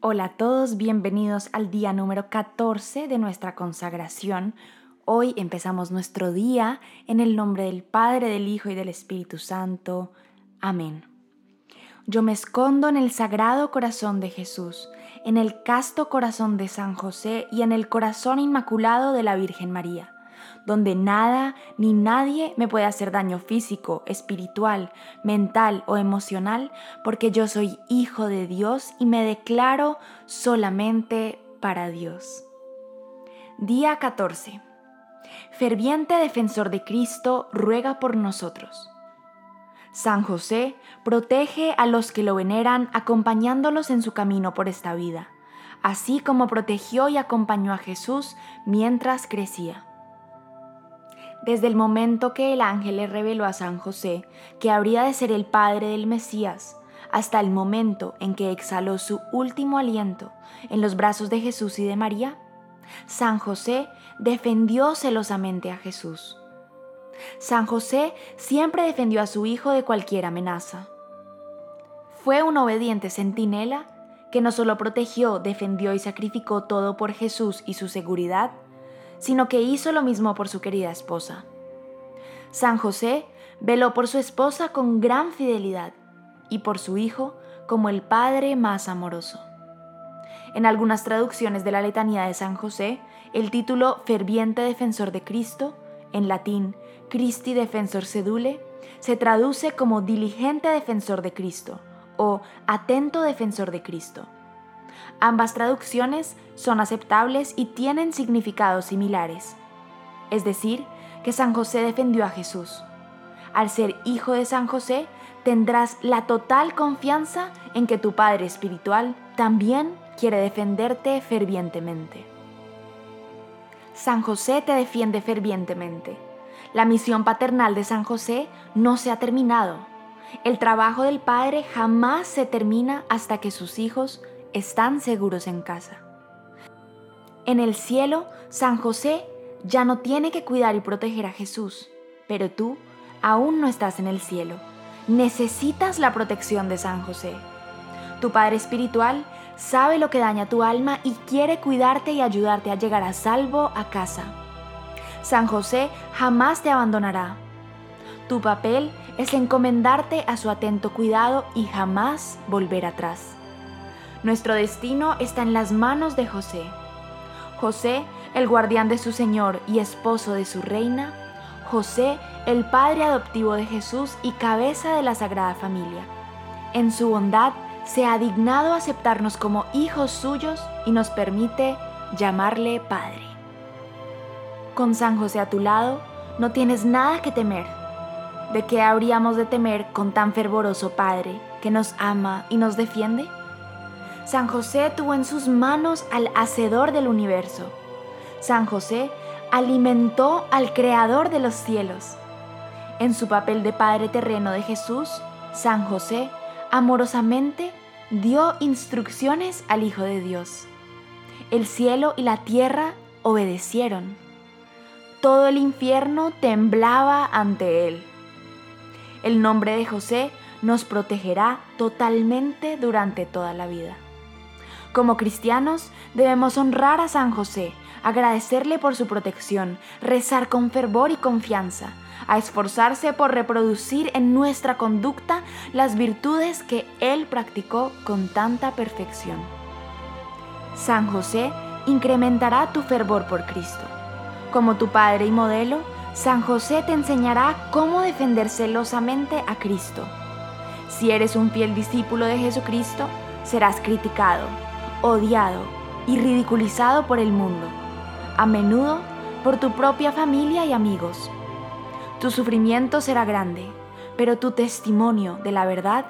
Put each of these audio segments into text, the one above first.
Hola a todos, bienvenidos al día número 14 de nuestra consagración. Hoy empezamos nuestro día en el nombre del Padre, del Hijo y del Espíritu Santo. Amén. Yo me escondo en el sagrado corazón de Jesús, en el casto corazón de San José y en el corazón inmaculado de la Virgen María donde nada ni nadie me puede hacer daño físico, espiritual, mental o emocional, porque yo soy hijo de Dios y me declaro solamente para Dios. Día 14. Ferviente defensor de Cristo, ruega por nosotros. San José protege a los que lo veneran acompañándolos en su camino por esta vida, así como protegió y acompañó a Jesús mientras crecía. Desde el momento que el ángel le reveló a San José que habría de ser el padre del Mesías, hasta el momento en que exhaló su último aliento en los brazos de Jesús y de María, San José defendió celosamente a Jesús. San José siempre defendió a su hijo de cualquier amenaza. Fue un obediente centinela que no solo protegió, defendió y sacrificó todo por Jesús y su seguridad, sino que hizo lo mismo por su querida esposa. San José veló por su esposa con gran fidelidad y por su hijo como el padre más amoroso. En algunas traducciones de la letanía de San José, el título Ferviente Defensor de Cristo, en latín Christi Defensor Sedule, se traduce como Diligente Defensor de Cristo o Atento Defensor de Cristo Ambas traducciones son aceptables y tienen significados similares. Es decir, que San José defendió a Jesús. Al ser hijo de San José, tendrás la total confianza en que tu Padre Espiritual también quiere defenderte fervientemente. San José te defiende fervientemente. La misión paternal de San José no se ha terminado. El trabajo del Padre jamás se termina hasta que sus hijos están seguros en casa. En el cielo, San José ya no tiene que cuidar y proteger a Jesús, pero tú aún no estás en el cielo. Necesitas la protección de San José. Tu Padre Espiritual sabe lo que daña tu alma y quiere cuidarte y ayudarte a llegar a salvo a casa. San José jamás te abandonará. Tu papel es encomendarte a su atento cuidado y jamás volver atrás. Nuestro destino está en las manos de José. José, el guardián de su Señor y esposo de su reina. José, el padre adoptivo de Jesús y cabeza de la Sagrada Familia. En su bondad se ha dignado aceptarnos como hijos suyos y nos permite llamarle Padre. Con San José a tu lado, no tienes nada que temer. ¿De qué habríamos de temer con tan fervoroso Padre que nos ama y nos defiende? San José tuvo en sus manos al Hacedor del universo. San José alimentó al Creador de los cielos. En su papel de Padre terreno de Jesús, San José amorosamente dio instrucciones al Hijo de Dios. El cielo y la tierra obedecieron. Todo el infierno temblaba ante él. El nombre de José nos protegerá totalmente durante toda la vida. Como cristianos debemos honrar a San José, agradecerle por su protección, rezar con fervor y confianza, a esforzarse por reproducir en nuestra conducta las virtudes que Él practicó con tanta perfección. San José incrementará tu fervor por Cristo. Como tu Padre y modelo, San José te enseñará cómo defender celosamente a Cristo. Si eres un fiel discípulo de Jesucristo, serás criticado, odiado y ridiculizado por el mundo, a menudo por tu propia familia y amigos. Tu sufrimiento será grande, pero tu testimonio de la verdad,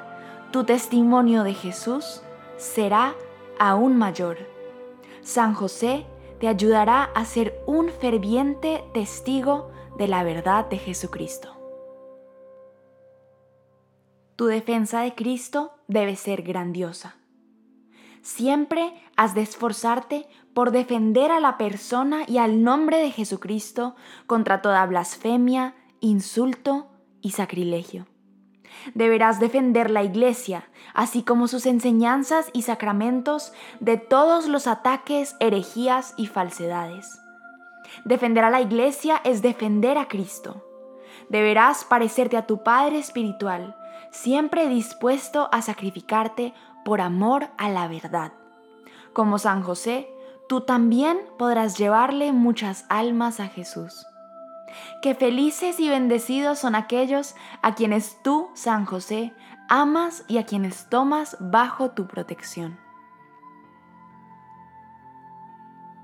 tu testimonio de Jesús, será aún mayor. San José te ayudará a ser un ferviente testigo de la verdad de Jesucristo. Tu defensa de Cristo debe ser grandiosa. Siempre has de esforzarte por defender a la persona y al nombre de Jesucristo contra toda blasfemia, insulto y sacrilegio. Deberás defender la iglesia, así como sus enseñanzas y sacramentos de todos los ataques, herejías y falsedades. Defender a la iglesia es defender a Cristo. Deberás parecerte a tu Padre Espiritual, siempre dispuesto a sacrificarte por amor a la verdad. Como San José, tú también podrás llevarle muchas almas a Jesús. Qué felices y bendecidos son aquellos a quienes tú, San José, amas y a quienes tomas bajo tu protección.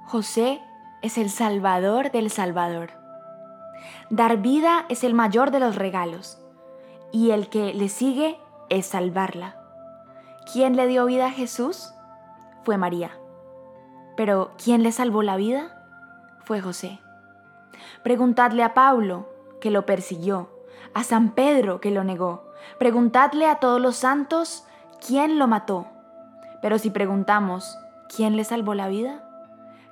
José es el Salvador del Salvador. Dar vida es el mayor de los regalos y el que le sigue es salvarla. ¿Quién le dio vida a Jesús? Fue María. Pero ¿quién le salvó la vida? Fue José. Preguntadle a Pablo, que lo persiguió, a San Pedro, que lo negó. Preguntadle a todos los santos, ¿quién lo mató? Pero si preguntamos, ¿quién le salvó la vida?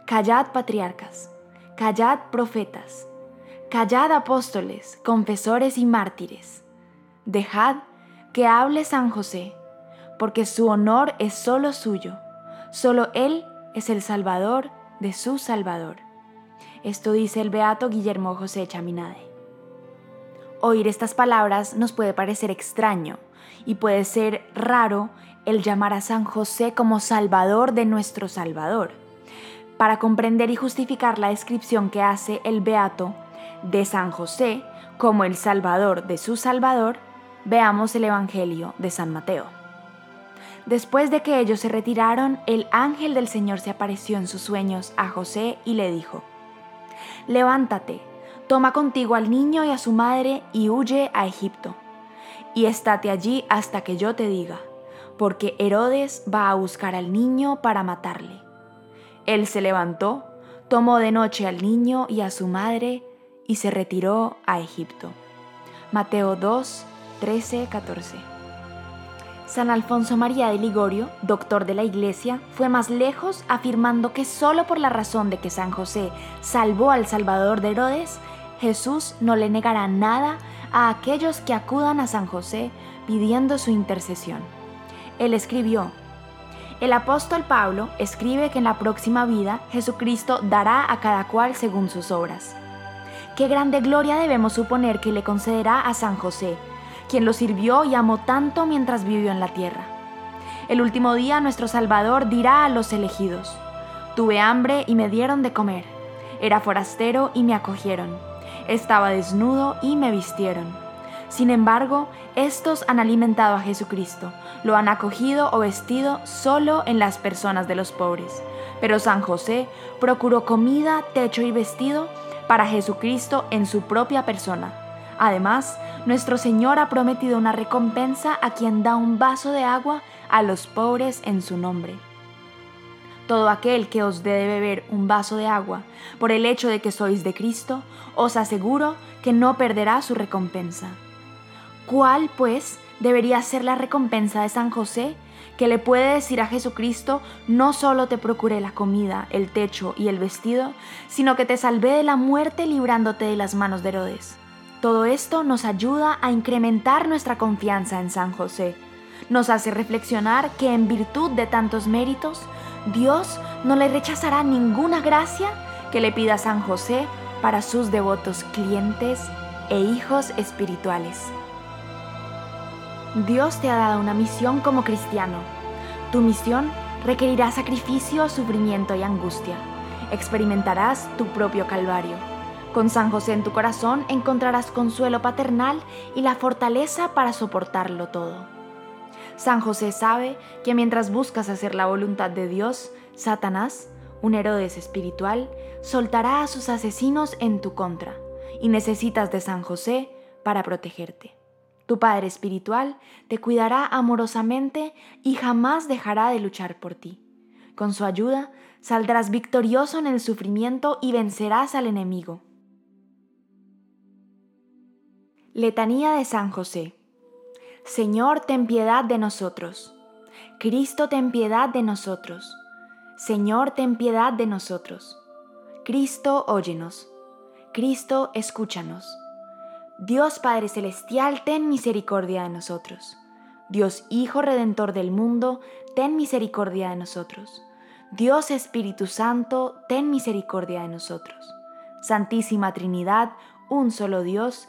Callad patriarcas, callad profetas, callad apóstoles, confesores y mártires. Dejad que hable San José, porque su honor es solo suyo, solo Él es el Salvador de su Salvador. Esto dice el beato Guillermo José Chaminade. Oír estas palabras nos puede parecer extraño y puede ser raro el llamar a San José como Salvador de nuestro Salvador. Para comprender y justificar la descripción que hace el beato de San José como el Salvador de su Salvador, veamos el Evangelio de San Mateo. Después de que ellos se retiraron, el ángel del Señor se apareció en sus sueños a José y le dijo, levántate, toma contigo al niño y a su madre y huye a Egipto. Y estate allí hasta que yo te diga, porque Herodes va a buscar al niño para matarle. Él se levantó, tomó de noche al niño y a su madre y se retiró a Egipto. Mateo 2, 13, 14. San Alfonso María de Ligorio, doctor de la Iglesia, fue más lejos afirmando que solo por la razón de que San José salvó al Salvador de Herodes, Jesús no le negará nada a aquellos que acudan a San José pidiendo su intercesión. Él escribió, el apóstol Pablo escribe que en la próxima vida Jesucristo dará a cada cual según sus obras. Qué grande gloria debemos suponer que le concederá a San José, quien lo sirvió y amó tanto mientras vivió en la tierra. El último día nuestro Salvador dirá a los elegidos, Tuve hambre y me dieron de comer, era forastero y me acogieron, estaba desnudo y me vistieron. Sin embargo, estos han alimentado a Jesucristo, lo han acogido o vestido solo en las personas de los pobres. Pero San José procuró comida, techo y vestido para Jesucristo en su propia persona. Además, nuestro Señor ha prometido una recompensa a quien da un vaso de agua a los pobres en su nombre. Todo aquel que os dé de beber un vaso de agua por el hecho de que sois de Cristo, os aseguro que no perderá su recompensa. ¿Cuál, pues, debería ser la recompensa de San José, que le puede decir a Jesucristo, no solo te procuré la comida, el techo y el vestido, sino que te salvé de la muerte librándote de las manos de Herodes? Todo esto nos ayuda a incrementar nuestra confianza en San José. Nos hace reflexionar que en virtud de tantos méritos, Dios no le rechazará ninguna gracia que le pida San José para sus devotos clientes e hijos espirituales. Dios te ha dado una misión como cristiano. Tu misión requerirá sacrificio, sufrimiento y angustia. Experimentarás tu propio calvario con San José en tu corazón encontrarás consuelo paternal y la fortaleza para soportarlo todo. San José sabe que mientras buscas hacer la voluntad de Dios, Satanás, un Herodes espiritual, soltará a sus asesinos en tu contra y necesitas de San José para protegerte. Tu Padre Espiritual te cuidará amorosamente y jamás dejará de luchar por ti. Con su ayuda saldrás victorioso en el sufrimiento y vencerás al enemigo. Letanía de San José. Señor, ten piedad de nosotros. Cristo, ten piedad de nosotros. Señor, ten piedad de nosotros. Cristo, óyenos. Cristo, escúchanos. Dios Padre Celestial, ten misericordia de nosotros. Dios Hijo Redentor del mundo, ten misericordia de nosotros. Dios Espíritu Santo, ten misericordia de nosotros. Santísima Trinidad, un solo Dios,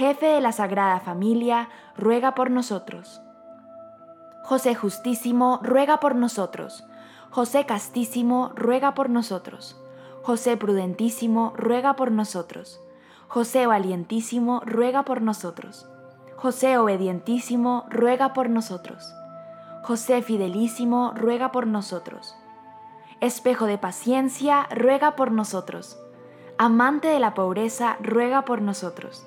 Jefe de la Sagrada Familia, ruega por nosotros. José Justísimo, ruega por nosotros. José Castísimo, ruega por nosotros. José Prudentísimo, ruega por nosotros. José valientísimo, ruega por nosotros. José obedientísimo, ruega por nosotros. José fidelísimo, ruega por nosotros. Espejo de paciencia, ruega por nosotros. Amante de la pobreza, ruega por nosotros.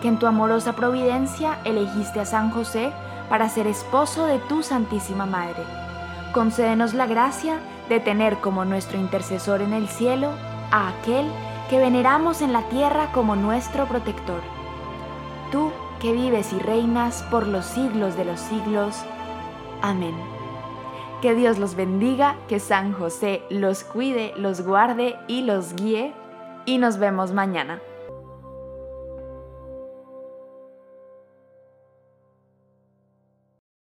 que en tu amorosa providencia elegiste a San José para ser esposo de tu Santísima Madre. Concédenos la gracia de tener como nuestro intercesor en el cielo a aquel que veneramos en la tierra como nuestro protector tú que vives y reinas por los siglos de los siglos. Amén. Que Dios los bendiga, que San José los cuide, los guarde y los guíe, y nos vemos mañana.